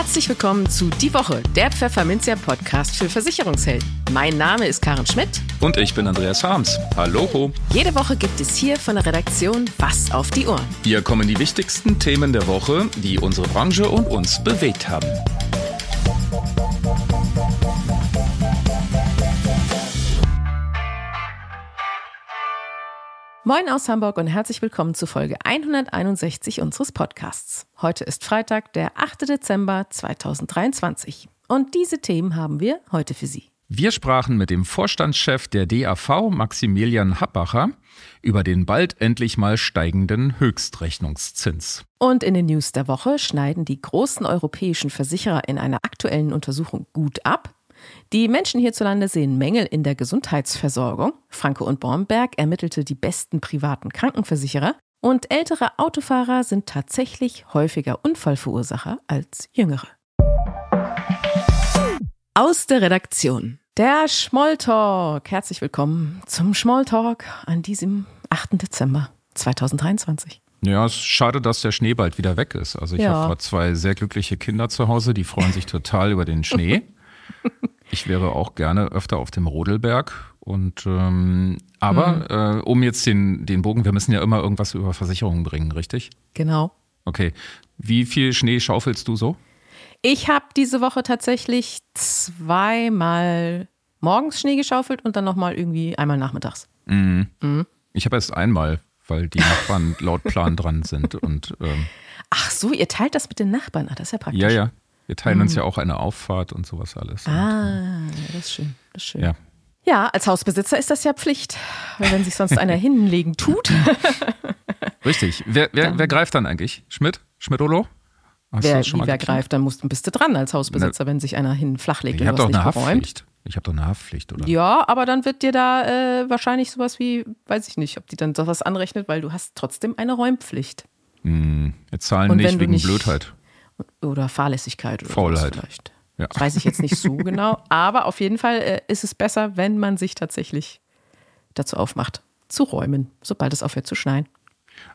Herzlich willkommen zu Die Woche, der Pfefferminzia Podcast für Versicherungshelden. Mein Name ist Karen Schmidt. Und ich bin Andreas Harms. Hallo. Jede Woche gibt es hier von der Redaktion Was auf die Ohren. Hier kommen die wichtigsten Themen der Woche, die unsere Branche und uns bewegt haben. Moin aus Hamburg und herzlich willkommen zu Folge 161 unseres Podcasts. Heute ist Freitag, der 8. Dezember 2023. Und diese Themen haben wir heute für Sie. Wir sprachen mit dem Vorstandschef der DAV, Maximilian Happacher, über den bald endlich mal steigenden Höchstrechnungszins. Und in den News der Woche schneiden die großen europäischen Versicherer in einer aktuellen Untersuchung gut ab. Die Menschen hierzulande sehen Mängel in der Gesundheitsversorgung. Franke und Bornberg ermittelte die besten privaten Krankenversicherer. Und ältere Autofahrer sind tatsächlich häufiger Unfallverursacher als jüngere. Aus der Redaktion. Der Schmolltalk. Herzlich willkommen zum Schmolltalk an diesem 8. Dezember 2023. Ja, es ist schade, dass der Schnee bald wieder weg ist. Also ich ja. habe zwei sehr glückliche Kinder zu Hause, die freuen sich total über den Schnee. Ich wäre auch gerne öfter auf dem Rodelberg. Und ähm, aber mhm. äh, um jetzt den, den Bogen, wir müssen ja immer irgendwas über Versicherungen bringen, richtig? Genau. Okay. Wie viel Schnee schaufelst du so? Ich habe diese Woche tatsächlich zweimal morgens Schnee geschaufelt und dann nochmal irgendwie einmal nachmittags. Mhm. Mhm. Ich habe erst einmal, weil die Nachbarn laut Plan dran sind. Und, ähm, Ach so, ihr teilt das mit den Nachbarn. Ah, das ist ja praktisch. Ja, ja. Wir teilen mhm. uns ja auch eine Auffahrt und sowas alles. Ah, und, das ist schön. Das ist schön. Ja. Ja, als Hausbesitzer ist das ja Pflicht, wenn sich sonst einer hinlegen tut. Richtig. Wer, wer, wer, greift dann eigentlich? Schmidt? Schmidt-Olo? Wer, wie, wer greift, dann musst, bist du dran als Hausbesitzer, wenn sich einer hin flachlegt. Ich habe doch eine Haftpflicht. Ich habe doch eine Haftpflicht, oder? Ja, aber dann wird dir da äh, wahrscheinlich sowas wie, weiß ich nicht, ob die dann sowas anrechnet, weil du hast trotzdem eine Räumpflicht. Hm, wir zahlen nicht wegen nicht, Blödheit. Oder Fahrlässigkeit oder Faulheit. vielleicht. Ja. Das weiß ich jetzt nicht so genau. Aber auf jeden Fall äh, ist es besser, wenn man sich tatsächlich dazu aufmacht, zu räumen, sobald es aufhört zu schneien.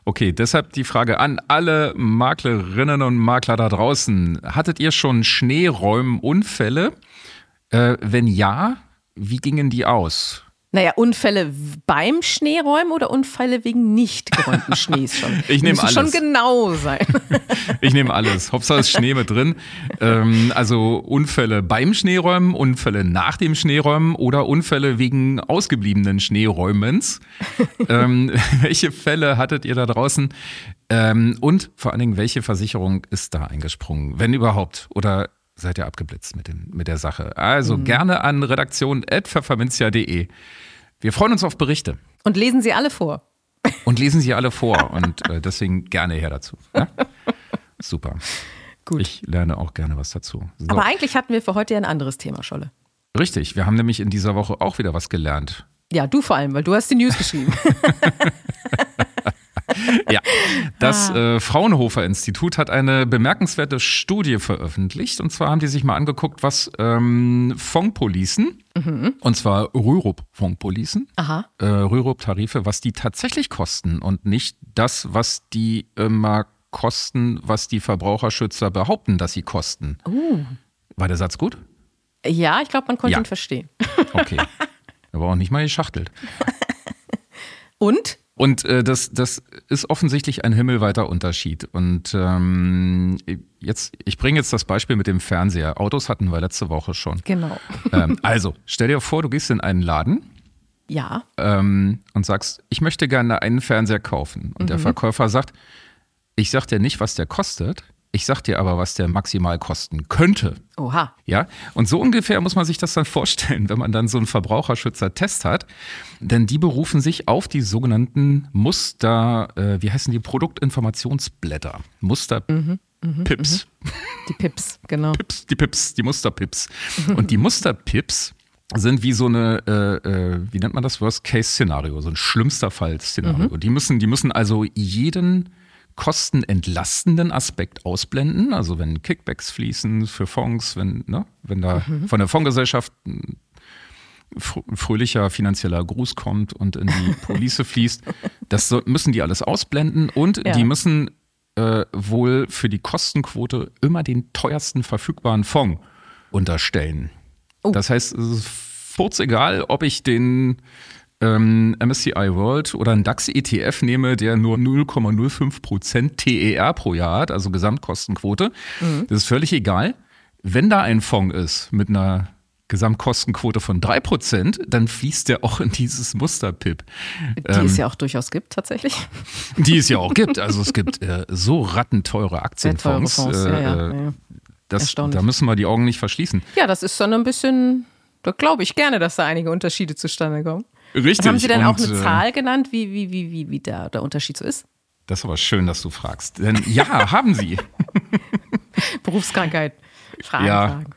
Okay, deshalb die Frage an alle Maklerinnen und Makler da draußen. Hattet ihr schon Schneeräumunfälle? Äh, wenn ja, wie gingen die aus? Naja, Unfälle beim Schneeräumen oder Unfälle wegen nicht geräumten Schnees schon? ich nehme alles. schon genau sein. ich nehme alles. Hauptsache ist Schnee mit drin. Ähm, also Unfälle beim Schneeräumen, Unfälle nach dem Schneeräumen oder Unfälle wegen ausgebliebenen Schneeräumens. ähm, welche Fälle hattet ihr da draußen? Ähm, und vor allen Dingen, welche Versicherung ist da eingesprungen, wenn überhaupt? Oder seid ihr abgeblitzt mit, dem, mit der Sache? Also mhm. gerne an redaktion.pfefferminzia.de. Wir freuen uns auf Berichte. Und lesen sie alle vor. Und lesen sie alle vor. Und äh, deswegen gerne her dazu. Ja? Super. Gut. Ich lerne auch gerne was dazu. So. Aber eigentlich hatten wir für heute ja ein anderes Thema, Scholle. Richtig. Wir haben nämlich in dieser Woche auch wieder was gelernt. Ja, du vor allem, weil du hast die News geschrieben. ja, das ah. äh, Fraunhofer Institut hat eine bemerkenswerte Studie veröffentlicht. Und zwar haben die sich mal angeguckt, was ähm, Fondpolicen, mhm. und zwar Rürup-Fondpolicen, äh, Rürup-Tarife, was die tatsächlich kosten und nicht das, was die immer kosten, was die Verbraucherschützer behaupten, dass sie kosten. Uh. War der Satz gut? Ja, ich glaube, man konnte ja. ihn verstehen. Okay. Aber auch nicht mal geschachtelt. Und? Und äh, das, das ist offensichtlich ein himmelweiter Unterschied. Und ähm, jetzt, ich bringe jetzt das Beispiel mit dem Fernseher. Autos hatten wir letzte Woche schon. Genau. Ähm, also, stell dir vor, du gehst in einen Laden. Ja. Ähm, und sagst, ich möchte gerne einen Fernseher kaufen. Und mhm. der Verkäufer sagt, ich sag dir nicht, was der kostet. Ich sag dir aber, was der maximal kosten könnte. Oha. Ja, und so ungefähr muss man sich das dann vorstellen, wenn man dann so einen Verbraucherschützer-Test hat. Denn die berufen sich auf die sogenannten Muster, äh, wie heißen die, Produktinformationsblätter. Muster. Mhm. Mhm, Pips. Mhm. Die Pips, genau. Pips, die Pips, die Musterpips. Und die Musterpips sind wie so eine, äh, äh, wie nennt man das, Worst-Case-Szenario, so ein schlimmster Fall-Szenario. Mhm. Die, müssen, die müssen also jeden kostenentlastenden Aspekt ausblenden. Also wenn Kickbacks fließen für Fonds, wenn, ne, wenn da mhm. von der Fondsgesellschaft ein fröhlicher finanzieller Gruß kommt und in die Police fließt, das müssen die alles ausblenden und ja. die müssen äh, wohl für die Kostenquote immer den teuersten verfügbaren Fonds unterstellen. Oh. Das heißt, es ist furzegal, ob ich den ähm, MSCI World oder einen DAX ETF nehme, der nur 0,05% TER pro Jahr hat, also Gesamtkostenquote. Das ist völlig egal. Wenn da ein Fonds ist mit einer Gesamtkostenquote von 3%, dann fließt der auch in dieses Muster-PIP. Die es ja auch durchaus gibt, tatsächlich. Die es ja auch gibt. Also es gibt äh, so rattenteure Aktienfonds. Fonds, ja, ja, äh, ja. Das, da müssen wir die Augen nicht verschließen. Ja, das ist dann ein bisschen, da glaube ich gerne, dass da einige Unterschiede zustande kommen. Richtig. Und haben Sie denn auch eine äh, Zahl genannt, wie, wie, wie, wie, wie der, der Unterschied so ist? Das ist aber schön, dass du fragst. Denn ja, haben sie. Berufskrankheit. Fragen, Ja. Fragen,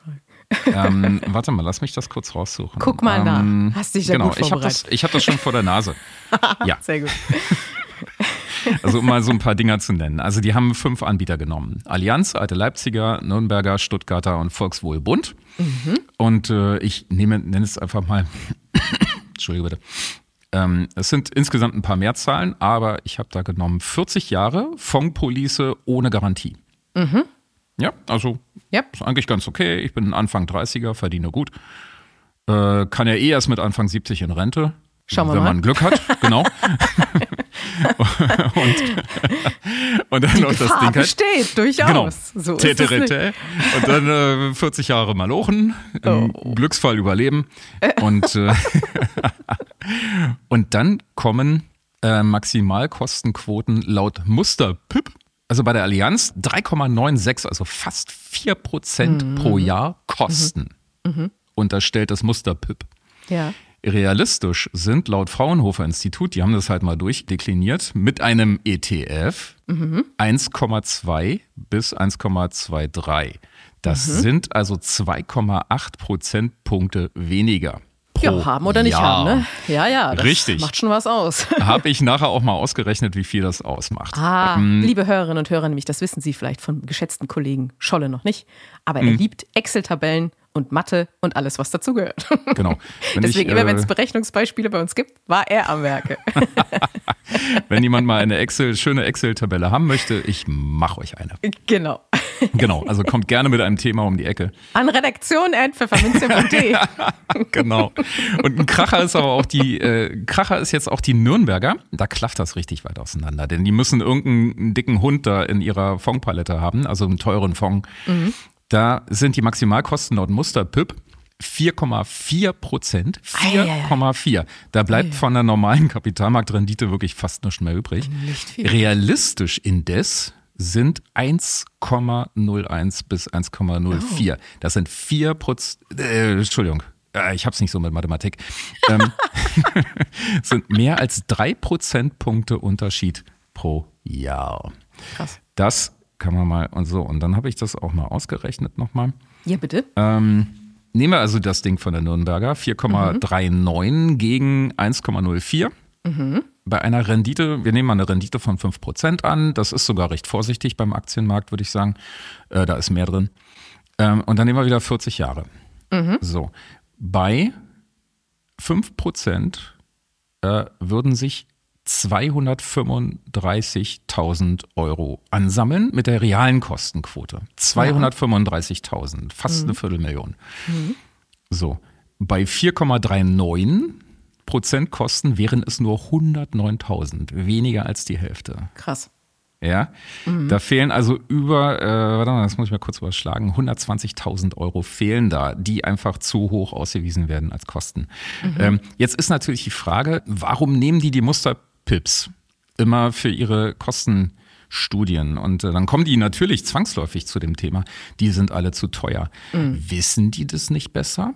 Fragen. ähm, warte mal, lass mich das kurz raussuchen. Guck mal ähm, nach. Hast dich ja genau, gut ich habe das, vorbereitet. hab das schon vor der Nase. Ja, Sehr gut. also um mal so ein paar Dinger zu nennen. Also die haben fünf Anbieter genommen. Allianz, Alte Leipziger, Nürnberger, Stuttgarter und Volkswohlbund. Mhm. Und äh, ich nehme, nenne es einfach mal, Entschuldige bitte. Ähm, es sind insgesamt ein paar mehr Zahlen, aber ich habe da genommen 40 Jahre Fondpolice ohne Garantie. Mhm. Ja, also Ja. ist eigentlich ganz okay. Ich bin Anfang 30er, verdiene gut. Äh, kann ja eh erst mit Anfang 70 in Rente. Schauen wir wenn mal. man Glück hat, genau. und, und dann noch das Gefahr Ding halt. besteht, durchaus. Genau. So. Und dann äh, 40 Jahre Malochen, im Oh. Glücksfall überleben. Und, äh, und dann kommen äh, Maximalkostenquoten laut Muster PIP. Also bei der Allianz 3,96, also fast 4 Prozent Mhm. pro Jahr Kosten. Unterstellt das Muster PIP. Ja. Realistisch sind laut Fraunhofer Institut, die haben das halt mal durchdekliniert, mit einem ETF 1,2 bis 1,23. Das sind also 2,8 Prozentpunkte weniger. Ja, haben oder nicht Jahr. haben, ne? Ja, ja. Das Richtig. Macht schon was aus. Habe ich nachher auch mal ausgerechnet, wie viel das ausmacht. Ah, Ähm, liebe Hörerinnen und Hörer, nämlich, das wissen Sie vielleicht von geschätzten Kollegen Scholle noch nicht, aber Mhm. er liebt Excel-Tabellen und Mathe und alles, was dazugehört. Genau. Wenn Deswegen ich, immer, äh, wenn es Berechnungsbeispiele bei uns gibt, war er am Werke. Wenn jemand mal eine Excel, schöne Excel-Tabelle haben möchte, ich mache euch eine. genau. Genau. Also kommt gerne mit einem Thema um die Ecke. An redaktion.pfefferminzia.de. genau. Und ein Kracher ist aber auch die, äh, Kracher ist jetzt auch die Nürnberger. Da klafft das richtig weit auseinander, denn die müssen irgendeinen dicken Hund da in ihrer Fondpalette haben, also einen teuren Fonds. Da sind die Maximalkosten laut Muster PIP 4,4 Prozent. 4,4. Da bleibt von der normalen Kapitalmarktrendite wirklich fast nichts mehr übrig. Nicht viel. Realistisch indes sind 1,01 bis 1,04. Das sind 4 Prozent, äh, Entschuldigung, äh, ich hab's nicht so mit Mathematik. Ähm, sind mehr als 3 Prozentpunkte Unterschied pro Jahr. Krass. Das kann man mal und so. Und dann habe ich das auch mal ausgerechnet nochmal. Ja, bitte. Ähm, nehmen wir also das Ding von der Nürnberger, 4,39 gegen 1,04. Bei einer Rendite, wir nehmen mal eine Rendite von 5% an, das ist sogar recht vorsichtig beim Aktienmarkt, würde ich sagen. Äh, da ist mehr drin. Ähm, und dann nehmen wir wieder 40 Jahre. So, bei 5% äh, würden sich 235.000 Euro ansammeln mit der realen Kostenquote. 235.000, fast eine Viertelmillion. So, bei 4,39 Prozent Kosten wären es nur 109.000, weniger als die Hälfte. Krass. Ja, da fehlen also über, äh, warte mal, das muss ich mal kurz überschlagen, 120.000 Euro fehlen da, die einfach zu hoch ausgewiesen werden als Kosten. Ähm, jetzt ist natürlich die Frage, warum nehmen die die Musterpips immer für ihre Kostenstudien? Und äh, dann kommen die natürlich zwangsläufig zu dem Thema, die sind alle zu teuer. Wissen die das nicht besser?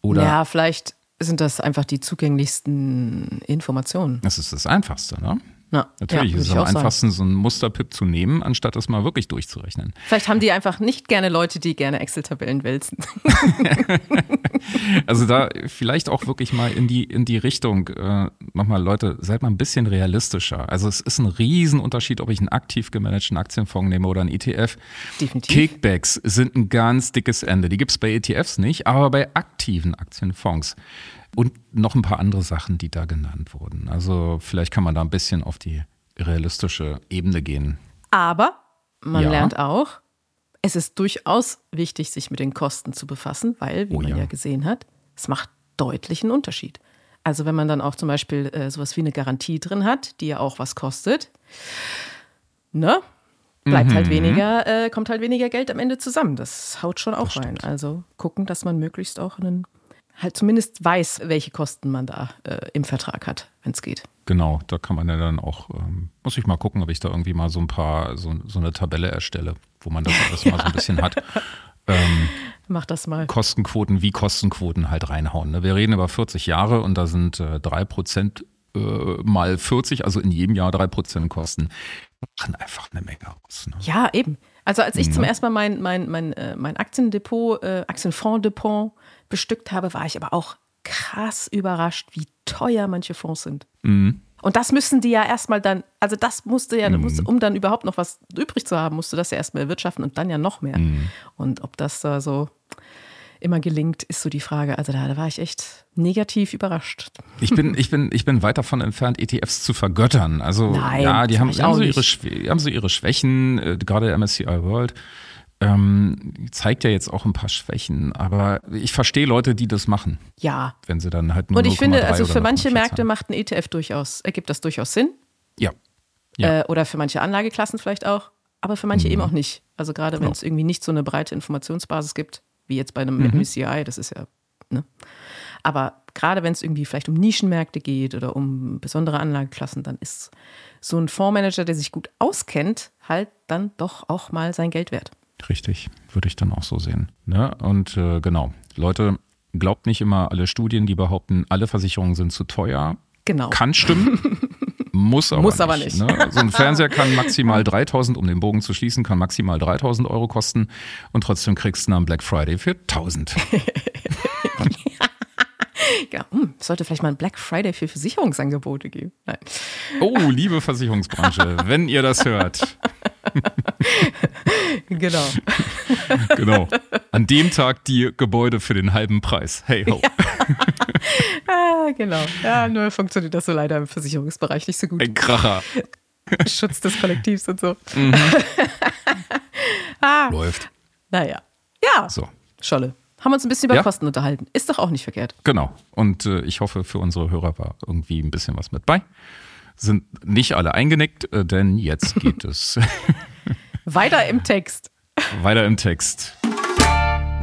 Oder Ja, vielleicht sind das einfach die zugänglichsten Informationen. das ist das Einfachste, ne? Na, Natürlich ja, ist es am auch sagen. einfachsten, so einen Musterpip zu nehmen, anstatt das mal wirklich durchzurechnen. Vielleicht haben die einfach nicht gerne Leute, die gerne Excel-Tabellen wälzen. Also da vielleicht auch wirklich mal in die, in die Richtung, äh, nochmal Leute, seid mal ein bisschen realistischer. Also es ist ein Riesenunterschied, ob ich einen aktiv gemanagten Aktienfonds nehme oder einen ETF. Definitiv. Kickbacks sind ein ganz dickes Ende. Die gibt's bei ETFs nicht, aber bei aktiven Aktienfonds. Und noch ein paar andere Sachen, die da genannt wurden. Also vielleicht kann man da ein bisschen auf die realistische Ebene gehen. Aber man Ja. lernt auch, es ist durchaus wichtig, sich mit den Kosten zu befassen, weil, wie Oh man ja. ja gesehen hat, es macht deutlichen Unterschied. Also wenn man dann auch zum Beispiel äh, sowas wie eine Garantie drin hat, die ja auch was kostet, ne? Bleibt Mhm. halt weniger, äh, kommt halt weniger Geld am Ende zusammen. Das haut schon auch rein. Also gucken, dass man möglichst auch einen, halt zumindest weiß, welche Kosten man da äh, im Vertrag hat, wenn es geht. Genau, da kann man ja dann auch, ähm, muss ich mal gucken, ob ich da irgendwie mal so ein paar, so, so eine Tabelle erstelle, wo man das alles mal so ein bisschen hat. Ähm, Mach das mal. Kostenquoten wie Kostenquoten halt reinhauen. Ne? Wir reden über 40 Jahre und da sind äh, 3% äh, mal 40, also in jedem Jahr 3% Kosten. Machen einfach eine Menge aus. Ne? Ja, eben. Also als ich Mhm. zum ersten Mal mein, mein, mein, äh, mein Aktiendepot, äh, Aktienfondsdepot bestückt habe, war ich aber auch krass überrascht, wie teuer manche Fonds sind. Mhm. Und das müssen die ja erstmal dann, also das musste ja, musste, um dann überhaupt noch was übrig zu haben, musst du das ja erstmal erwirtschaften und dann ja noch mehr. Mhm. Und ob das da so immer gelingt, ist so die Frage. Also da, da war ich echt negativ überrascht. Ich bin, ich bin, ich bin weit davon entfernt, ETFs zu vergöttern. Also Nein, ja, die haben, haben, so ihre, haben so ihre Schwächen, äh, gerade der MSCI World. Ähm, zeigt ja jetzt auch ein paar Schwächen, aber ich verstehe Leute, die das machen, Ja. wenn sie dann halt nur Und ich finde, 0,3 also für manche 0,4 Märkte macht ein ETF durchaus, ergibt das durchaus Sinn. Ja. Ja. Äh, oder für manche Anlageklassen vielleicht auch, aber für manche eben auch nicht. Also gerade wenn Genau. es irgendwie nicht so eine breite Informationsbasis gibt, wie jetzt bei einem Mhm. MSCI, das ist ja, ne? Aber gerade wenn es irgendwie vielleicht um Nischenmärkte geht oder um besondere Anlageklassen, dann ist so ein Fondsmanager, der sich gut auskennt, halt dann doch auch mal sein Geld wert. Richtig, würde ich dann auch so sehen. Ne? Und äh, genau, Leute, glaubt nicht immer alle Studien, die behaupten, alle Versicherungen sind zu teuer. Genau. Kann stimmen, muss aber Muss nicht. aber nicht. Ne? So ein Fernseher kann maximal 3000, um den Bogen zu schließen, kann maximal 3000 Euro kosten und trotzdem kriegst du ihn am Black Friday für 1000. Ja, hm, es sollte vielleicht mal ein Black Friday für Versicherungsangebote geben. Nein. Oh, liebe Versicherungsbranche, wenn ihr das hört, Genau. genau, an dem Tag die Gebäude für den halben Preis. Hey ho, Ah, genau. Ja, nur funktioniert das so leider im Versicherungsbereich nicht so gut. ein Kracher. Schutz des Kollektivs und so. Läuft. Naja. Ja, So. Scholle. Haben wir uns ein bisschen über Ja. Kosten unterhalten. Ist doch auch nicht verkehrt. Genau. Und äh, ich hoffe, für unsere Hörer war irgendwie ein bisschen was mit bei. Sind nicht alle eingenickt, äh, denn jetzt geht es Weiter im Text. weiter im Text.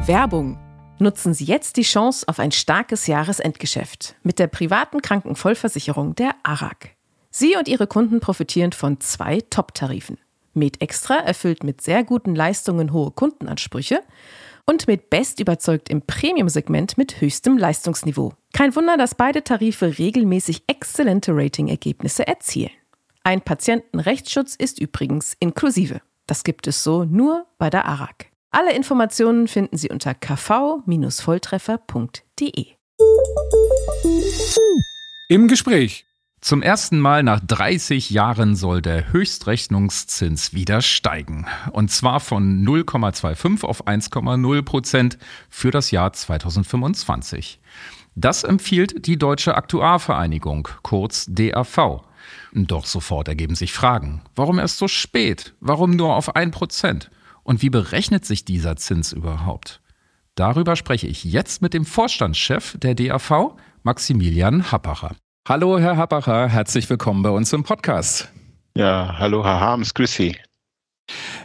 Werbung. Nutzen Sie jetzt die Chance auf ein starkes Jahresendgeschäft mit der privaten Krankenvollversicherung der ARAG. Sie und Ihre Kunden profitieren von zwei Top-Tarifen. Med Extra erfüllt mit sehr guten Leistungen hohe Kundenansprüche und mit Best überzeugt im Premium-Segment mit höchstem Leistungsniveau. Kein Wunder, dass beide Tarife regelmäßig exzellente Rating-Ergebnisse erzielen. Ein Patientenrechtsschutz ist übrigens inklusive. Das gibt es so nur bei der ARAG. Alle Informationen finden Sie unter kv-volltreffer.de. Im Gespräch. Zum ersten Mal nach 30 Jahren soll der Höchstrechnungszins wieder steigen. Und zwar von 0,25 auf 1,0 Prozent für das Jahr 2025. Das empfiehlt die Deutsche Aktuarvereinigung, kurz DAV. Doch sofort ergeben sich Fragen. Warum erst so spät? Warum nur auf 1 Prozent? Und wie berechnet sich dieser Zins überhaupt? Darüber spreche ich jetzt mit dem Vorstandschef der DAV, Maximilian Happacher. Hallo, Herr Happacher, herzlich willkommen bei uns im Podcast. Ja, hallo Herr Harms, grüß Sie.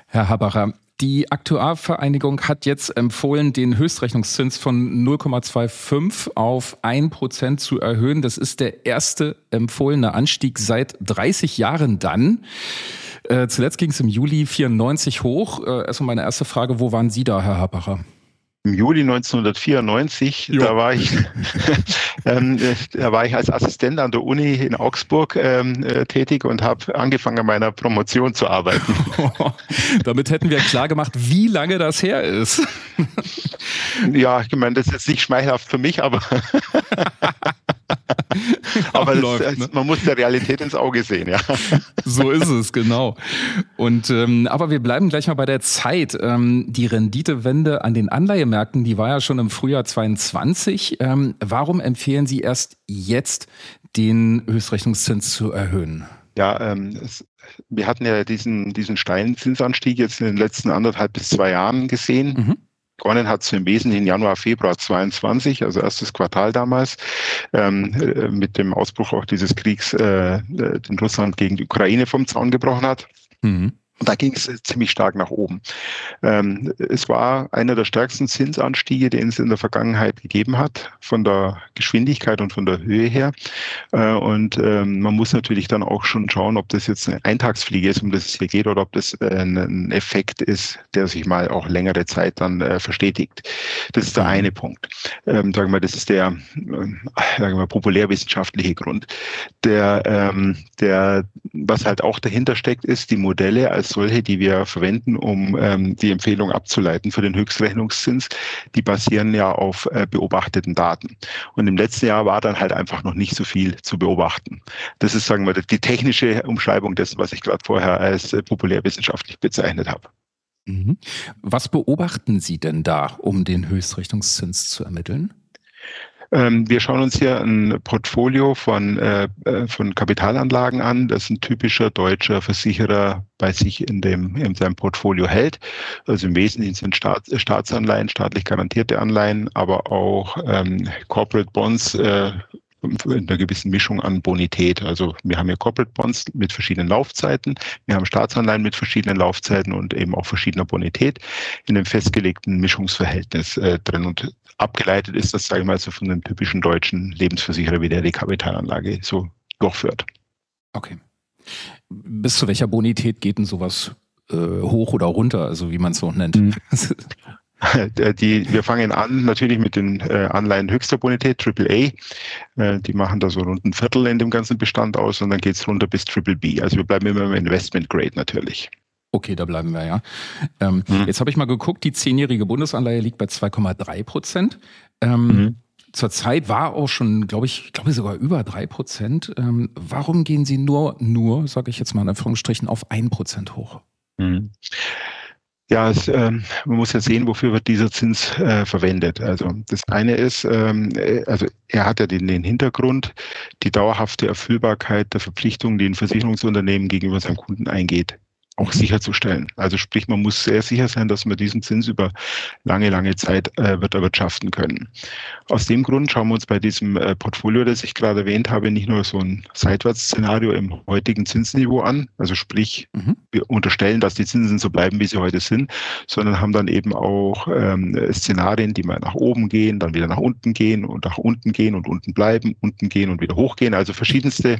Herr Happacher, die Aktuarvereinigung hat jetzt empfohlen, den Höchstrechnungszins von 0,25 auf 1 Prozent zu erhöhen. Das ist der erste empfohlene Anstieg seit 30 Jahren dann. Äh, zuletzt ging es im Juli 94 hoch. Äh, erstmal meine erste Frage, wo waren Sie da, Herr Happacher? Im Juli 1994, Jo. da war ich, ähm, äh, da war ich als Assistent an der Uni in Augsburg ähm, äh, tätig und habe angefangen, an meiner Promotion zu arbeiten. Damit hätten wir klar gemacht, wie lange das her ist. ja, ich meine, das ist jetzt nicht schmeichelhaft für mich, aber, aber das, Läuft, äh, ne? man muss der Realität ins Auge sehen, ja. So ist es, genau. Und ähm, aber wir bleiben gleich mal bei der Zeit. Ähm, die Renditewende an den Anleihemärkten, die war ja schon im Frühjahr 22. Ähm, warum empfehlen Sie erst jetzt den Höchstrechnungszins zu erhöhen? Ja, ähm, es, wir hatten ja diesen, diesen steilen Zinsanstieg jetzt in den letzten anderthalb bis zwei Jahren gesehen. Mhm. Begonnen hat es im Wesentlichen Januar, Februar 22, also erstes Quartal damals, ähm, äh, mit dem Ausbruch auch dieses Kriegs, äh, den Russland gegen die Ukraine vom Zaun gebrochen hat. Mhm. Und da ging es ziemlich stark nach oben. Ähm, es war einer der stärksten Zinsanstiege, den es in der Vergangenheit gegeben hat, von der Geschwindigkeit und von der Höhe her. Äh, und ähm, man muss natürlich dann auch schon schauen, ob das jetzt eine Eintagsfliege ist, um das es hier geht, oder ob das äh, ein Effekt ist, der sich mal auch längere Zeit dann äh, verstetigt. Das ist der eine Punkt. Ähm, sagen wir, das ist der äh, sagen wir, populärwissenschaftliche Grund. Der, ähm, der, was halt auch dahinter steckt, ist die Modelle als solche, die wir verwenden, um ähm, die Empfehlung abzuleiten für den Höchstrechnungszins, die basieren ja auf äh, beobachteten Daten. Und im letzten Jahr war dann halt einfach noch nicht so viel zu beobachten. Das ist, sagen wir, die technische Umschreibung dessen, was ich gerade vorher als äh, populärwissenschaftlich bezeichnet habe. Mhm. Was beobachten Sie denn da, um den Höchstrechnungszins zu ermitteln? Ähm, wir schauen uns hier ein Portfolio von, äh, äh, von Kapitalanlagen an, das ein typischer deutscher Versicherer bei sich in, dem, in seinem Portfolio hält. Also im Wesentlichen sind Staats, Staatsanleihen, staatlich garantierte Anleihen, aber auch ähm, Corporate Bonds, äh, in einer gewissen Mischung an Bonität. Also wir haben hier Corporate Bonds mit verschiedenen Laufzeiten, wir haben Staatsanleihen mit verschiedenen Laufzeiten und eben auch verschiedener Bonität in einem festgelegten Mischungsverhältnis äh, drin. Und abgeleitet ist das, sage ich mal, so von einem typischen deutschen Lebensversicherer, wie der die Kapitalanlage so durchführt. Okay. Bis zu welcher Bonität geht denn sowas äh, hoch oder runter, also wie man es so nennt? Mhm. Die, wir fangen an natürlich mit den äh, Anleihen höchster Bonität, AAA. Äh, die machen da so rund ein Viertel in dem ganzen Bestand aus und dann geht es runter bis Triple B. Also wir bleiben immer im Investment Grade natürlich. Okay, da bleiben wir ja. Ähm, mhm. Jetzt habe ich mal geguckt, die zehnjährige Bundesanleihe liegt bei 2,3 Prozent. Ähm, mhm. Zurzeit war auch schon, glaube ich, glaube ich sogar über drei Prozent. Ähm, warum gehen Sie nur, nur, sage ich jetzt mal in Anführungsstrichen, auf ein Prozent hoch? Mhm. Ja, es, ähm, man muss ja sehen, wofür wird dieser Zins äh, verwendet. Also das eine ist, ähm, äh, also er hat ja den, den Hintergrund, die dauerhafte Erfüllbarkeit der Verpflichtungen, die ein Versicherungsunternehmen gegenüber seinem Kunden eingeht auch sicherzustellen. Also sprich, man muss sehr sicher sein, dass wir diesen Zins über lange, lange Zeit äh, wird erwirtschaften können. Aus dem Grund schauen wir uns bei diesem äh, Portfolio, das ich gerade erwähnt habe, nicht nur so ein Seitwärtsszenario im heutigen Zinsniveau an, also sprich, mhm. wir unterstellen, dass die Zinsen so bleiben, wie sie heute sind, sondern haben dann eben auch ähm, Szenarien, die mal nach oben gehen, dann wieder nach unten gehen und nach unten gehen und unten bleiben, unten gehen und wieder hochgehen, also verschiedenste,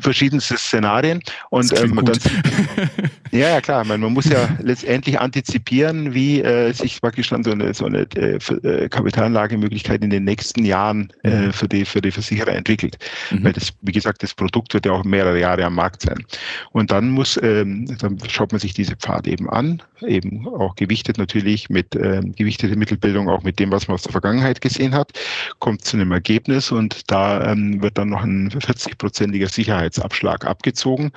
verschiedenste Szenarien. Und ähm, dann, Ja, ja, klar. Man, man muss ja letztendlich antizipieren, wie äh, sich praktisch dann so eine, so eine äh, äh, Kapitalanlagemöglichkeit in den nächsten Jahren äh, mhm. für, die, für die Versicherer entwickelt. Mhm. Weil das, wie gesagt, das Produkt wird ja auch mehrere Jahre am Markt sein. Und dann muss, ähm, dann schaut man sich diese Pfad eben an, eben auch gewichtet natürlich mit ähm, gewichtete Mittelbildung, auch mit dem, was man aus der Vergangenheit gesehen hat, kommt zu einem Ergebnis und da ähm, wird dann noch ein 40-prozentiger Sicherheitsabschlag abgezogen,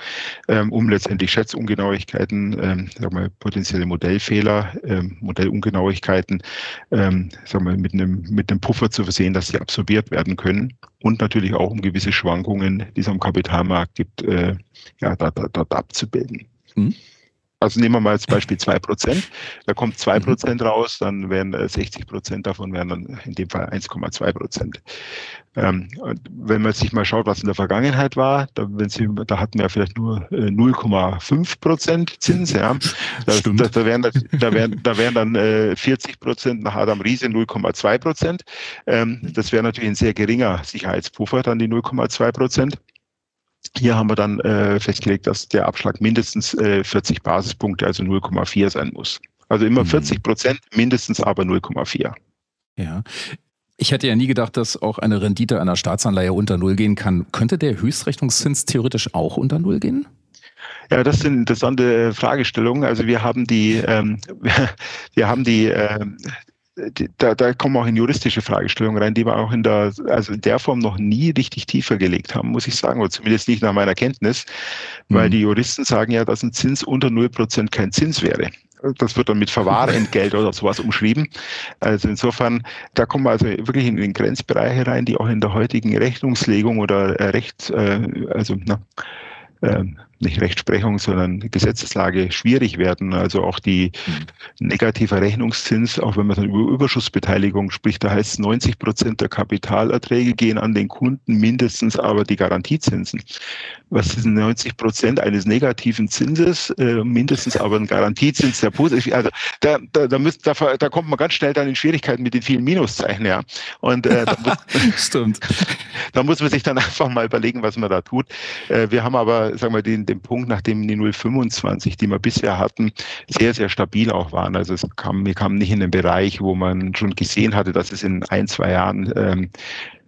ähm, um letztendlich Schätzungenauigkeit Ungenauigkeiten, ähm, sag mal, potenzielle Modellfehler, ähm, Modellungenauigkeiten, ähm, sag mal, mit einem, mit einem Puffer zu versehen, dass sie absorbiert werden können und natürlich auch um gewisse Schwankungen, die es am Kapitalmarkt gibt, äh, ja, dort, dort abzubilden. Mhm. Also nehmen wir mal als Beispiel zwei Prozent. Da kommt zwei mhm. Prozent raus, dann wären 60 äh, Prozent davon wären dann in dem Fall 1,2 Prozent. Ähm, wenn man sich mal schaut, was in der Vergangenheit war, da, Sie, da hatten wir vielleicht nur 0,5 äh, Prozent Zins. Ja. Da, da, da, wären, da, wären, da wären dann äh, 40 Prozent nach Adam Riese 0,2 Prozent. Ähm, das wäre natürlich ein sehr geringer Sicherheitspuffer, dann die 0,2 Prozent. Hier haben wir dann äh, festgelegt, dass der Abschlag mindestens äh, 40 Basispunkte, also 0,4 sein muss. Also immer 40 mhm. Prozent, mindestens aber 0,4. Ja. Ich hätte ja nie gedacht, dass auch eine Rendite einer Staatsanleihe unter Null gehen kann. Könnte der Höchstrechnungszins theoretisch auch unter Null gehen? Ja, das sind interessante Fragestellungen. Also wir haben die, ähm, wir haben die, äh, da, da kommen auch in juristische Fragestellungen rein, die wir auch in der, also in der Form noch nie richtig tiefer gelegt haben, muss ich sagen, oder zumindest nicht nach meiner Kenntnis, weil mhm. die Juristen sagen ja, dass ein Zins unter 0% kein Zins wäre. Das wird dann mit Verwahrentgelt oder sowas umschrieben. Also insofern, da kommen wir also wirklich in den Grenzbereiche rein, die auch in der heutigen Rechnungslegung oder äh, Recht, äh, also na, ähm, nicht Rechtsprechung, sondern Gesetzeslage schwierig werden. Also auch die negative Rechnungszins, auch wenn man dann über Überschussbeteiligung spricht, da heißt es 90 Prozent der Kapitalerträge gehen an den Kunden, mindestens aber die Garantiezinsen. Was sind 90 Prozent eines negativen Zinses, äh, mindestens aber ein Garantiezins der positiv? Also da, da, da, müsst, da, da kommt man ganz schnell dann in Schwierigkeiten mit den vielen Minuszeichen, ja. Und äh, da muss, Stimmt. Da muss man sich dann einfach mal überlegen, was man da tut. Äh, wir haben aber, sagen wir, den, den Punkt, nachdem die 025, die wir bisher hatten, sehr, sehr stabil auch waren. Also es kam, wir kamen nicht in den Bereich, wo man schon gesehen hatte, dass es in ein, zwei Jahren ähm,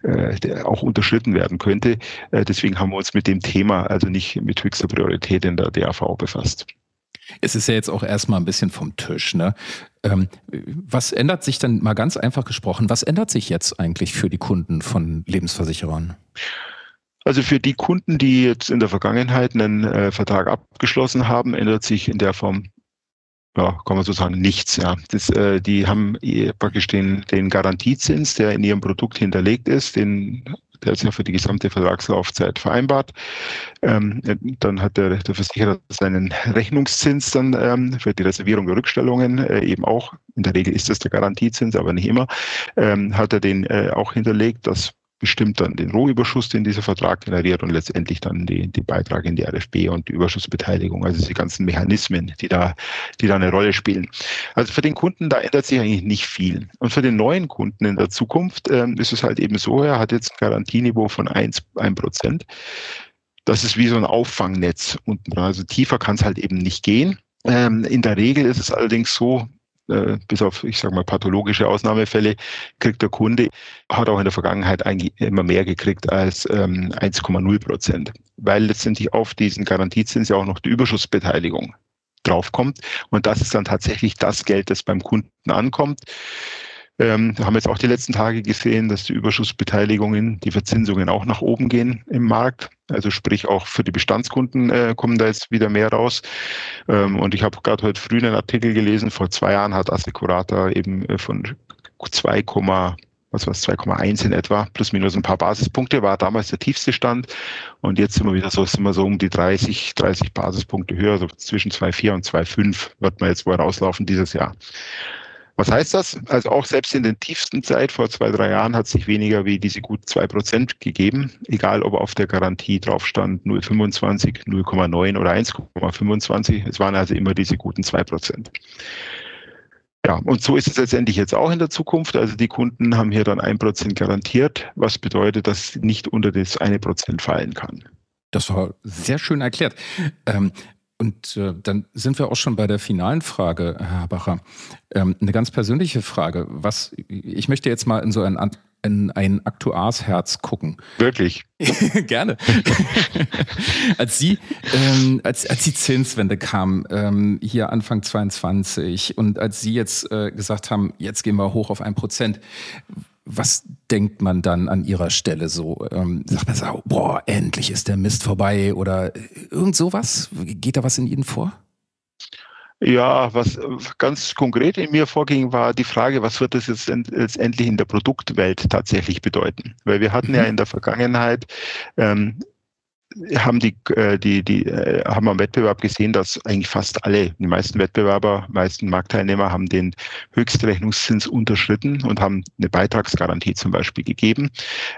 äh, auch unterschritten werden könnte. Äh, deswegen haben wir uns mit dem Thema also nicht mit höchster Priorität in der DAV befasst. Es ist ja jetzt auch erstmal ein bisschen vom Tisch. Ne? Ähm, was ändert sich dann, mal ganz einfach gesprochen, was ändert sich jetzt eigentlich für die Kunden von Lebensversicherern? Also für die Kunden, die jetzt in der Vergangenheit einen äh, Vertrag abgeschlossen haben, ändert sich in der Form ja, kann man so sagen, nichts. Ja. Das, äh, die haben praktisch den, den Garantiezins, der in ihrem Produkt hinterlegt ist, den der ist ja für die gesamte Vertragslaufzeit vereinbart. Ähm, dann hat der, der Versicherer seinen Rechnungszins dann ähm, für die Reservierung der Rückstellungen äh, eben auch. In der Regel ist das der Garantiezins, aber nicht immer. Ähm, hat er den äh, auch hinterlegt. Das bestimmt dann den Rohüberschuss, den dieser Vertrag generiert und letztendlich dann die, die Beitrag in die RFB und die Überschussbeteiligung, also die ganzen Mechanismen, die da, die da eine Rolle spielen. Also für den Kunden, da ändert sich eigentlich nicht viel. Und für den neuen Kunden in der Zukunft ähm, ist es halt eben so, er hat jetzt ein Garantieniveau von 1, 1 Prozent. Das ist wie so ein Auffangnetz unten dran. Also tiefer kann es halt eben nicht gehen. Ähm, in der Regel ist es allerdings so, äh, bis auf, ich sage mal, pathologische Ausnahmefälle, kriegt der Kunde, hat auch in der Vergangenheit immer mehr gekriegt als ähm, 1,0 Prozent, weil letztendlich auf diesen Garantiezins ja auch noch die Überschussbeteiligung draufkommt. Und das ist dann tatsächlich das Geld, das beim Kunden ankommt. Ähm, haben jetzt auch die letzten Tage gesehen, dass die Überschussbeteiligungen, die Verzinsungen auch nach oben gehen im Markt. Also sprich auch für die Bestandskunden äh, kommen da jetzt wieder mehr raus. Ähm, und ich habe gerade heute früh einen Artikel gelesen, vor zwei Jahren hat Assecurata eben äh, von 2, was war 2,1 in etwa, plus minus ein paar Basispunkte, war damals der tiefste Stand. Und jetzt sind wir wieder so, sind wir so um die 30, 30 Basispunkte höher, so zwischen 2,4 und 2,5 wird man jetzt wohl rauslaufen dieses Jahr. Was heißt das? Also auch selbst in der tiefsten Zeit vor zwei, drei Jahren hat sich weniger wie diese gut zwei Prozent gegeben, egal ob auf der Garantie drauf stand 0,25, 0,9 oder 1,25. Es waren also immer diese guten zwei Prozent. Ja, und so ist es letztendlich jetzt auch in der Zukunft. Also die Kunden haben hier dann ein Prozent garantiert, was bedeutet, dass nicht unter das eine Prozent fallen kann. Das war sehr schön erklärt. Ähm, und äh, dann sind wir auch schon bei der finalen Frage, Herr Bacher. Ähm, eine ganz persönliche Frage. Was, ich möchte jetzt mal in so ein, in ein Aktuarsherz gucken. Wirklich? Gerne. als Sie, ähm, als, als die Zinswende kam, ähm, hier Anfang 22 und als Sie jetzt äh, gesagt haben, jetzt gehen wir hoch auf ein Prozent, was denkt man dann an ihrer Stelle so? Ähm, sagt man so, boah, endlich ist der Mist vorbei oder irgend sowas? Geht da was in Ihnen vor? Ja, was ganz konkret in mir vorging, war die Frage, was wird das jetzt letztendlich in der Produktwelt tatsächlich bedeuten? Weil wir hatten ja mhm. in der Vergangenheit ähm, haben die, äh, die, die äh, haben am Wettbewerb gesehen, dass eigentlich fast alle, die meisten Wettbewerber, meisten Marktteilnehmer haben den Höchstrechnungszins unterschritten und haben eine Beitragsgarantie zum Beispiel gegeben,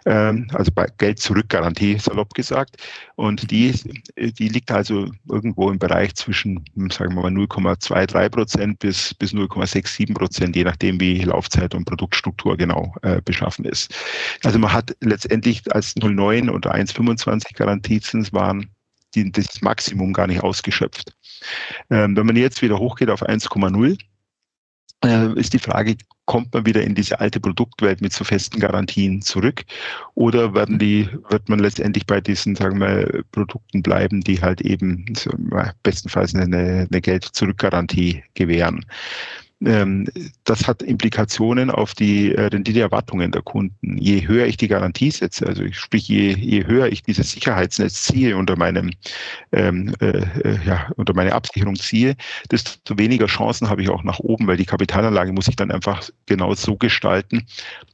ähm, also bei Geld-Zurück-Garantie, salopp gesagt. Und die, die liegt also irgendwo im Bereich zwischen, sagen wir mal, 0,23 Prozent bis, bis 0,67 Prozent, je nachdem, wie Laufzeit und Produktstruktur genau äh, beschaffen ist. Also man hat letztendlich als 0,9 oder 1,25 Garantie Notizen waren die, das Maximum gar nicht ausgeschöpft. Ähm, wenn man jetzt wieder hochgeht auf 1,0, äh, ist die Frage, kommt man wieder in diese alte Produktwelt mit so festen Garantien zurück oder werden die, wird man letztendlich bei diesen, sagen wir, Produkten bleiben, die halt eben so, bestenfalls eine, eine Geld-Zurück-Garantie gewähren? Ähm, das hat Implikationen auf die äh, Renditeerwartungen der Kunden. Je höher ich die Garantie setze, also sprich je, je höher ich dieses Sicherheitsnetz ziehe unter meinem ähm, äh, äh, ja, unter meine Absicherung ziehe, desto weniger Chancen habe ich auch nach oben, weil die Kapitalanlage muss ich dann einfach genau so gestalten,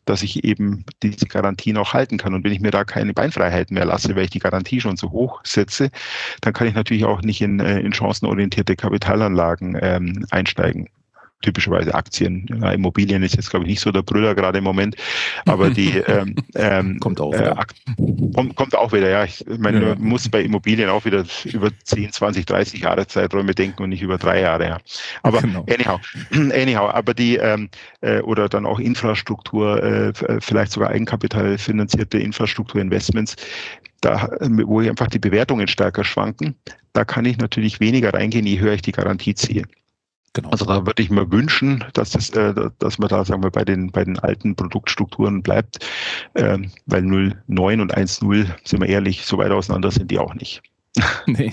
dass ich eben diese Garantien auch halten kann. Und wenn ich mir da keine Beinfreiheit mehr lasse, weil ich die Garantie schon so hoch setze, dann kann ich natürlich auch nicht in, äh, in chancenorientierte Kapitalanlagen ähm, einsteigen typischerweise Aktien. Ja, Immobilien ist jetzt, glaube ich, nicht so der Brüller gerade im Moment, aber die ähm, ähm, kommt auch wieder. Äh, kommt, kommt auch wieder, ja. Ich meine, ja. man muss bei Immobilien auch wieder über 10, 20, 30 Jahre Zeiträume denken und nicht über drei Jahre, ja. Aber genau. anyhow, anyhow, aber die ähm, äh, oder dann auch Infrastruktur, äh, vielleicht sogar eigenkapitalfinanzierte Infrastrukturinvestments, da, wo einfach die Bewertungen stärker schwanken, da kann ich natürlich weniger reingehen, je höher ich die Garantie ziehe. Genau. Also da würde ich mir wünschen, dass, das, äh, dass man da sagen wir, bei, den, bei den alten Produktstrukturen bleibt, äh, weil 0,9 und 1,0, sind wir ehrlich, so weit auseinander sind die auch nicht. nee,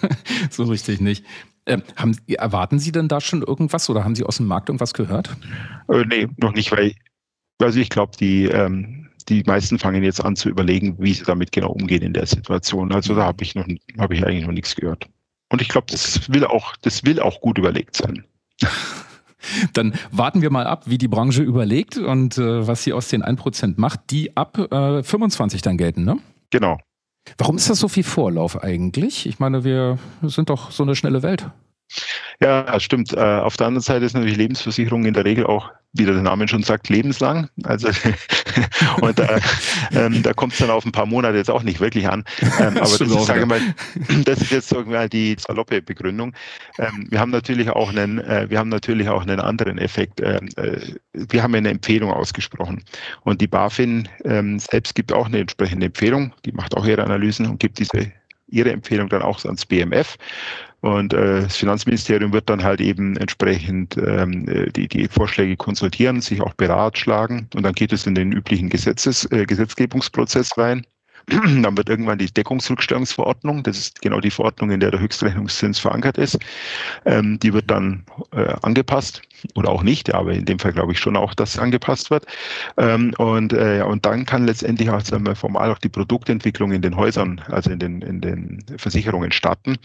so richtig nicht. Ähm, haben, erwarten Sie denn da schon irgendwas oder haben Sie aus dem Markt irgendwas gehört? Äh, nee, noch nicht, weil also ich glaube, die, ähm, die meisten fangen jetzt an zu überlegen, wie sie damit genau umgehen in der Situation. Also da habe ich noch habe ich eigentlich noch nichts gehört. Und ich glaube, das will auch, das will auch gut überlegt sein. Dann warten wir mal ab, wie die Branche überlegt und äh, was sie aus den 1% macht, die ab äh, 25 dann gelten, ne? Genau. Warum ist das so viel Vorlauf eigentlich? Ich meine, wir sind doch so eine schnelle Welt. Ja, stimmt. Äh, auf der anderen Seite ist natürlich Lebensversicherung in der Regel auch wie der Name schon sagt, lebenslang. Also und da, ähm, da kommt es dann auf ein paar Monate jetzt auch nicht wirklich an. Ähm, aber das ist, sage mal, das ist jetzt irgendwie die saloppe Begründung. Ähm, wir haben natürlich auch einen, äh, wir haben natürlich auch einen anderen Effekt. Ähm, äh, wir haben eine Empfehlung ausgesprochen und die BaFin ähm, selbst gibt auch eine entsprechende Empfehlung. Die macht auch ihre Analysen und gibt diese ihre Empfehlung dann auch ans BMF. Und äh, das Finanzministerium wird dann halt eben entsprechend ähm, äh, die, die Vorschläge konsultieren, sich auch beratschlagen und dann geht es in den üblichen Gesetzes, äh, Gesetzgebungsprozess rein. Dann wird irgendwann die Deckungsrückstellungsverordnung, das ist genau die Verordnung, in der der Höchstrechnungszins verankert ist, ähm, die wird dann äh, angepasst oder auch nicht, aber in dem Fall glaube ich schon auch, dass angepasst wird. Ähm, und, äh, und dann kann letztendlich auch sagen wir, formal auch die Produktentwicklung in den Häusern, also in den, in den Versicherungen starten.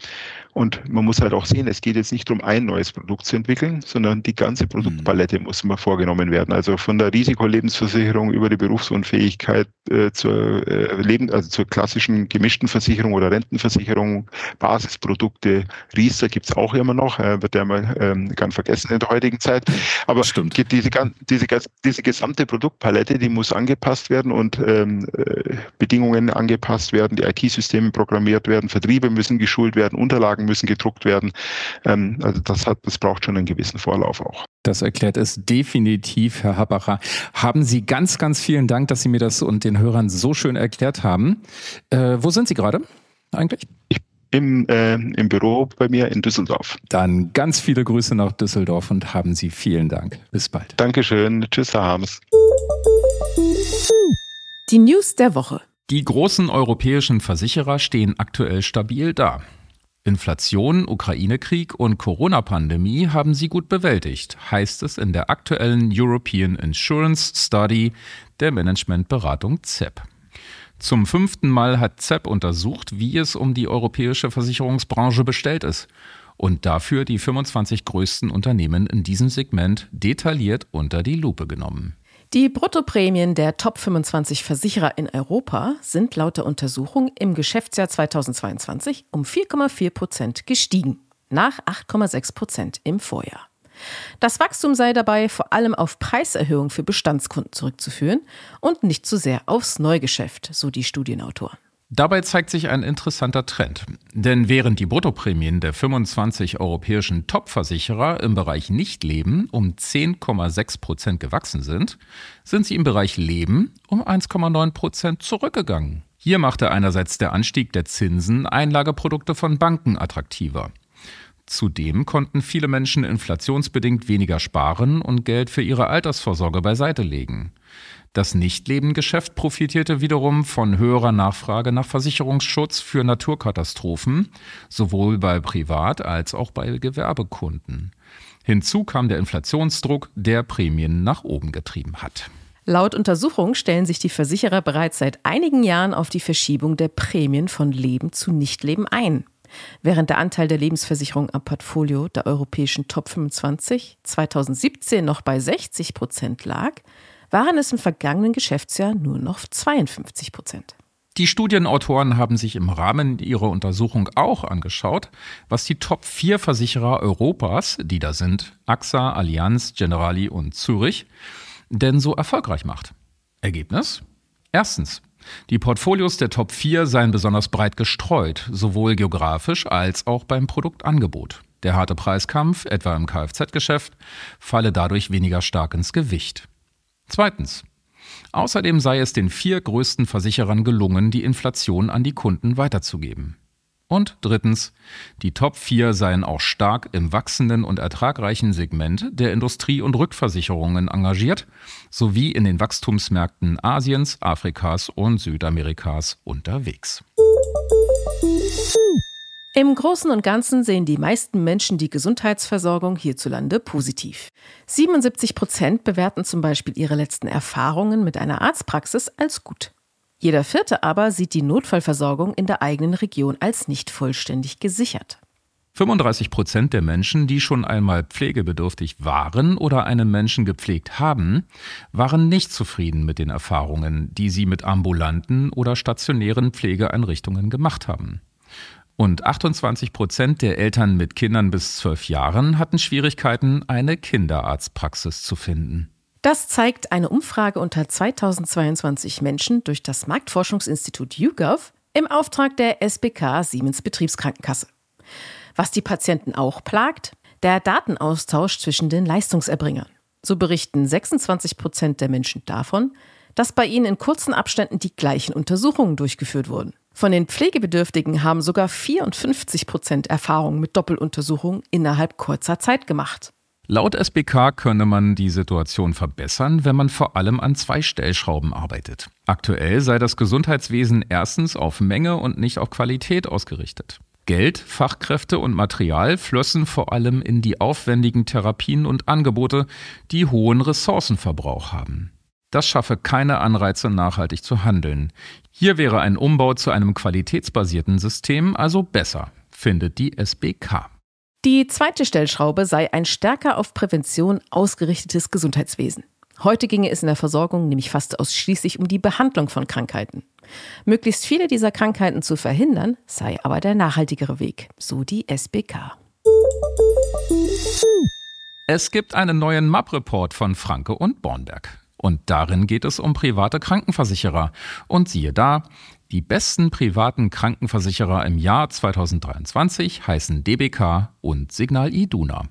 Und man muss halt auch sehen, es geht jetzt nicht darum, ein neues Produkt zu entwickeln, sondern die ganze Produktpalette mhm. muss immer vorgenommen werden. Also von der Risikolebensversicherung über die Berufsunfähigkeit äh, zur, äh, Leben, also zur klassischen gemischten Versicherung oder Rentenversicherung, Basisprodukte, Riester gibt's auch immer noch, äh, wird ja mal ähm, gern vergessen in der heutigen Zeit. Aber Stimmt. Diese, diese, diese gesamte Produktpalette, die muss angepasst werden und ähm, äh, Bedingungen angepasst werden, die IT-Systeme programmiert werden, Vertriebe müssen geschult werden, Unterlagen müssen gedruckt werden. Ähm, also das hat, das braucht schon einen gewissen Vorlauf auch. Das erklärt es definitiv, Herr Habacher. Haben Sie ganz, ganz vielen Dank, dass Sie mir das und den Hörern so schön erklärt haben. Äh, wo sind Sie gerade eigentlich? Ich im, äh, im Büro bei mir in Düsseldorf. Dann ganz viele Grüße nach Düsseldorf und haben Sie vielen Dank. Bis bald. Dankeschön. Tschüss, Herr Harms. Die News der Woche. Die großen europäischen Versicherer stehen aktuell stabil da. Inflation, Ukraine-Krieg und Corona-Pandemie haben sie gut bewältigt, heißt es in der aktuellen European Insurance Study der Managementberatung ZEP. Zum fünften Mal hat ZEP untersucht, wie es um die europäische Versicherungsbranche bestellt ist und dafür die 25 größten Unternehmen in diesem Segment detailliert unter die Lupe genommen. Die Bruttoprämien der Top 25 Versicherer in Europa sind laut der Untersuchung im Geschäftsjahr 2022 um 4,4 Prozent gestiegen, nach 8,6 Prozent im Vorjahr. Das Wachstum sei dabei vor allem auf Preiserhöhungen für Bestandskunden zurückzuführen und nicht zu sehr aufs Neugeschäft, so die Studienautoren. Dabei zeigt sich ein interessanter Trend. Denn während die Bruttoprämien der 25 europäischen Top-Versicherer im Bereich Nichtleben um 10,6 Prozent gewachsen sind, sind sie im Bereich Leben um 1,9 Prozent zurückgegangen. Hier machte einerseits der Anstieg der Zinsen Einlageprodukte von Banken attraktiver. Zudem konnten viele Menschen inflationsbedingt weniger sparen und Geld für ihre Altersvorsorge beiseite legen. Das Nichtlebengeschäft profitierte wiederum von höherer Nachfrage nach Versicherungsschutz für Naturkatastrophen, sowohl bei Privat- als auch bei Gewerbekunden. Hinzu kam der Inflationsdruck, der Prämien nach oben getrieben hat. Laut Untersuchung stellen sich die Versicherer bereits seit einigen Jahren auf die Verschiebung der Prämien von Leben zu Nichtleben ein. Während der Anteil der Lebensversicherung am Portfolio der europäischen Top 25 2017 noch bei 60 Prozent lag, waren es im vergangenen Geschäftsjahr nur noch 52 Prozent. Die Studienautoren haben sich im Rahmen ihrer Untersuchung auch angeschaut, was die Top 4 Versicherer Europas, die da sind AXA, Allianz, Generali und Zürich, denn so erfolgreich macht. Ergebnis? Erstens, die Portfolios der Top 4 seien besonders breit gestreut, sowohl geografisch als auch beim Produktangebot. Der harte Preiskampf, etwa im Kfz-Geschäft, falle dadurch weniger stark ins Gewicht. Zweitens. Außerdem sei es den vier größten Versicherern gelungen, die Inflation an die Kunden weiterzugeben. Und drittens, die Top 4 seien auch stark im wachsenden und ertragreichen Segment der Industrie- und Rückversicherungen engagiert, sowie in den Wachstumsmärkten Asiens, Afrikas und Südamerikas unterwegs. Im Großen und Ganzen sehen die meisten Menschen die Gesundheitsversorgung hierzulande positiv. 77 Prozent bewerten zum Beispiel ihre letzten Erfahrungen mit einer Arztpraxis als gut. Jeder Vierte aber sieht die Notfallversorgung in der eigenen Region als nicht vollständig gesichert. 35 Prozent der Menschen, die schon einmal pflegebedürftig waren oder einen Menschen gepflegt haben, waren nicht zufrieden mit den Erfahrungen, die sie mit ambulanten oder stationären Pflegeeinrichtungen gemacht haben. Und 28 Prozent der Eltern mit Kindern bis zwölf Jahren hatten Schwierigkeiten, eine Kinderarztpraxis zu finden. Das zeigt eine Umfrage unter 2022 Menschen durch das Marktforschungsinstitut YouGov im Auftrag der SBK Siemens Betriebskrankenkasse. Was die Patienten auch plagt, der Datenaustausch zwischen den Leistungserbringern. So berichten 26 Prozent der Menschen davon, dass bei ihnen in kurzen Abständen die gleichen Untersuchungen durchgeführt wurden. Von den Pflegebedürftigen haben sogar 54 Prozent Erfahrung mit Doppeluntersuchungen innerhalb kurzer Zeit gemacht. Laut SBK könne man die Situation verbessern, wenn man vor allem an zwei Stellschrauben arbeitet. Aktuell sei das Gesundheitswesen erstens auf Menge und nicht auf Qualität ausgerichtet. Geld, Fachkräfte und Material flössen vor allem in die aufwendigen Therapien und Angebote, die hohen Ressourcenverbrauch haben. Das schaffe keine Anreize, nachhaltig zu handeln. Hier wäre ein Umbau zu einem qualitätsbasierten System also besser, findet die SBK. Die zweite Stellschraube sei ein stärker auf Prävention ausgerichtetes Gesundheitswesen. Heute ginge es in der Versorgung nämlich fast ausschließlich um die Behandlung von Krankheiten. Möglichst viele dieser Krankheiten zu verhindern, sei aber der nachhaltigere Weg, so die SBK. Es gibt einen neuen MAP-Report von Franke und Bornberg. Und darin geht es um private Krankenversicherer. Und siehe da, die besten privaten Krankenversicherer im Jahr 2023 heißen DBK und Signal Iduna.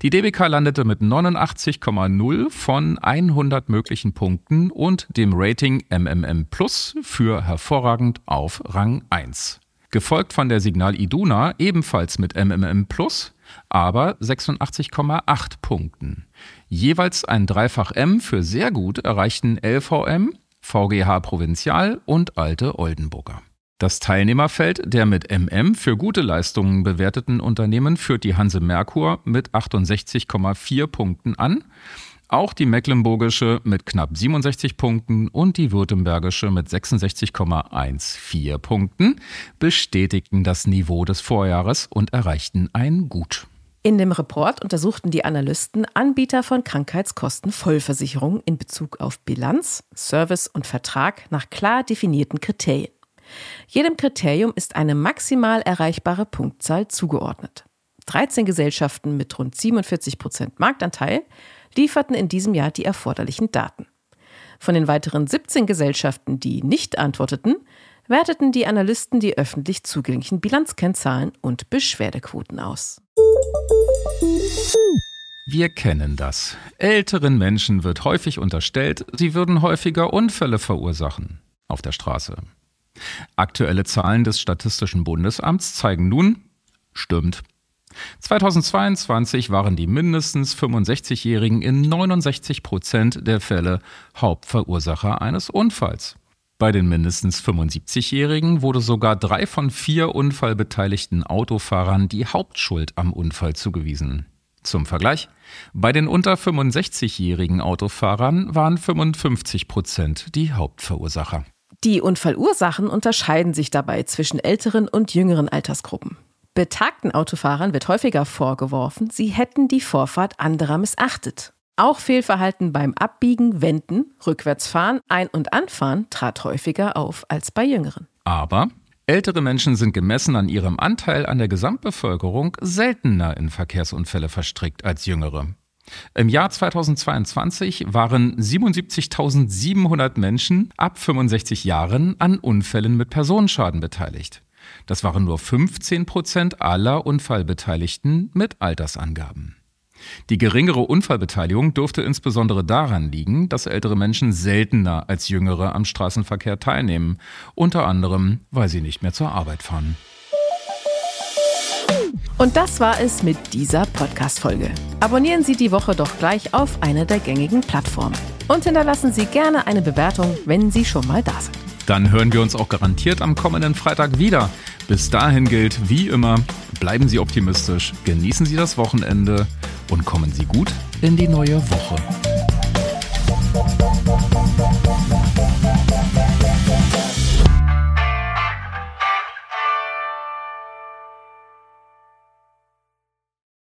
Die DBK landete mit 89,0 von 100 möglichen Punkten und dem Rating MMM Plus für hervorragend auf Rang 1. Gefolgt von der Signal Iduna ebenfalls mit MMM Plus, aber 86,8 Punkten. Jeweils ein Dreifach M für sehr gut erreichten LVM VGH Provinzial und Alte Oldenburger. Das Teilnehmerfeld der mit MM für gute Leistungen bewerteten Unternehmen führt die Hanse Merkur mit 68,4 Punkten an, auch die Mecklenburgische mit knapp 67 Punkten und die Württembergische mit 66,14 Punkten bestätigten das Niveau des Vorjahres und erreichten ein Gut. In dem Report untersuchten die Analysten Anbieter von Krankheitskostenvollversicherungen in Bezug auf Bilanz, Service und Vertrag nach klar definierten Kriterien. Jedem Kriterium ist eine maximal erreichbare Punktzahl zugeordnet. 13 Gesellschaften mit rund 47 Prozent Marktanteil lieferten in diesem Jahr die erforderlichen Daten. Von den weiteren 17 Gesellschaften, die nicht antworteten, werteten die Analysten die öffentlich zugänglichen Bilanzkennzahlen und Beschwerdequoten aus. Wir kennen das. Älteren Menschen wird häufig unterstellt, sie würden häufiger Unfälle verursachen auf der Straße. Aktuelle Zahlen des Statistischen Bundesamts zeigen nun, stimmt. 2022 waren die mindestens 65-Jährigen in 69 Prozent der Fälle Hauptverursacher eines Unfalls. Bei den mindestens 75-Jährigen wurde sogar drei von vier unfallbeteiligten Autofahrern die Hauptschuld am Unfall zugewiesen. Zum Vergleich, bei den unter 65-jährigen Autofahrern waren 55 Prozent die Hauptverursacher. Die Unfallursachen unterscheiden sich dabei zwischen älteren und jüngeren Altersgruppen. Betagten Autofahrern wird häufiger vorgeworfen, sie hätten die Vorfahrt anderer missachtet. Auch Fehlverhalten beim Abbiegen, Wenden, Rückwärtsfahren, Ein- und Anfahren trat häufiger auf als bei Jüngeren. Aber ältere Menschen sind gemessen an ihrem Anteil an der Gesamtbevölkerung seltener in Verkehrsunfälle verstrickt als jüngere. Im Jahr 2022 waren 77.700 Menschen ab 65 Jahren an Unfällen mit Personenschaden beteiligt. Das waren nur 15 Prozent aller Unfallbeteiligten mit Altersangaben. Die geringere Unfallbeteiligung dürfte insbesondere daran liegen, dass ältere Menschen seltener als jüngere am Straßenverkehr teilnehmen, unter anderem, weil sie nicht mehr zur Arbeit fahren. Und das war es mit dieser Podcast-Folge. Abonnieren Sie die Woche doch gleich auf einer der gängigen Plattformen. Und hinterlassen Sie gerne eine Bewertung, wenn Sie schon mal da sind. Dann hören wir uns auch garantiert am kommenden Freitag wieder. Bis dahin gilt, wie immer, bleiben Sie optimistisch, genießen Sie das Wochenende und kommen Sie gut in die neue Woche.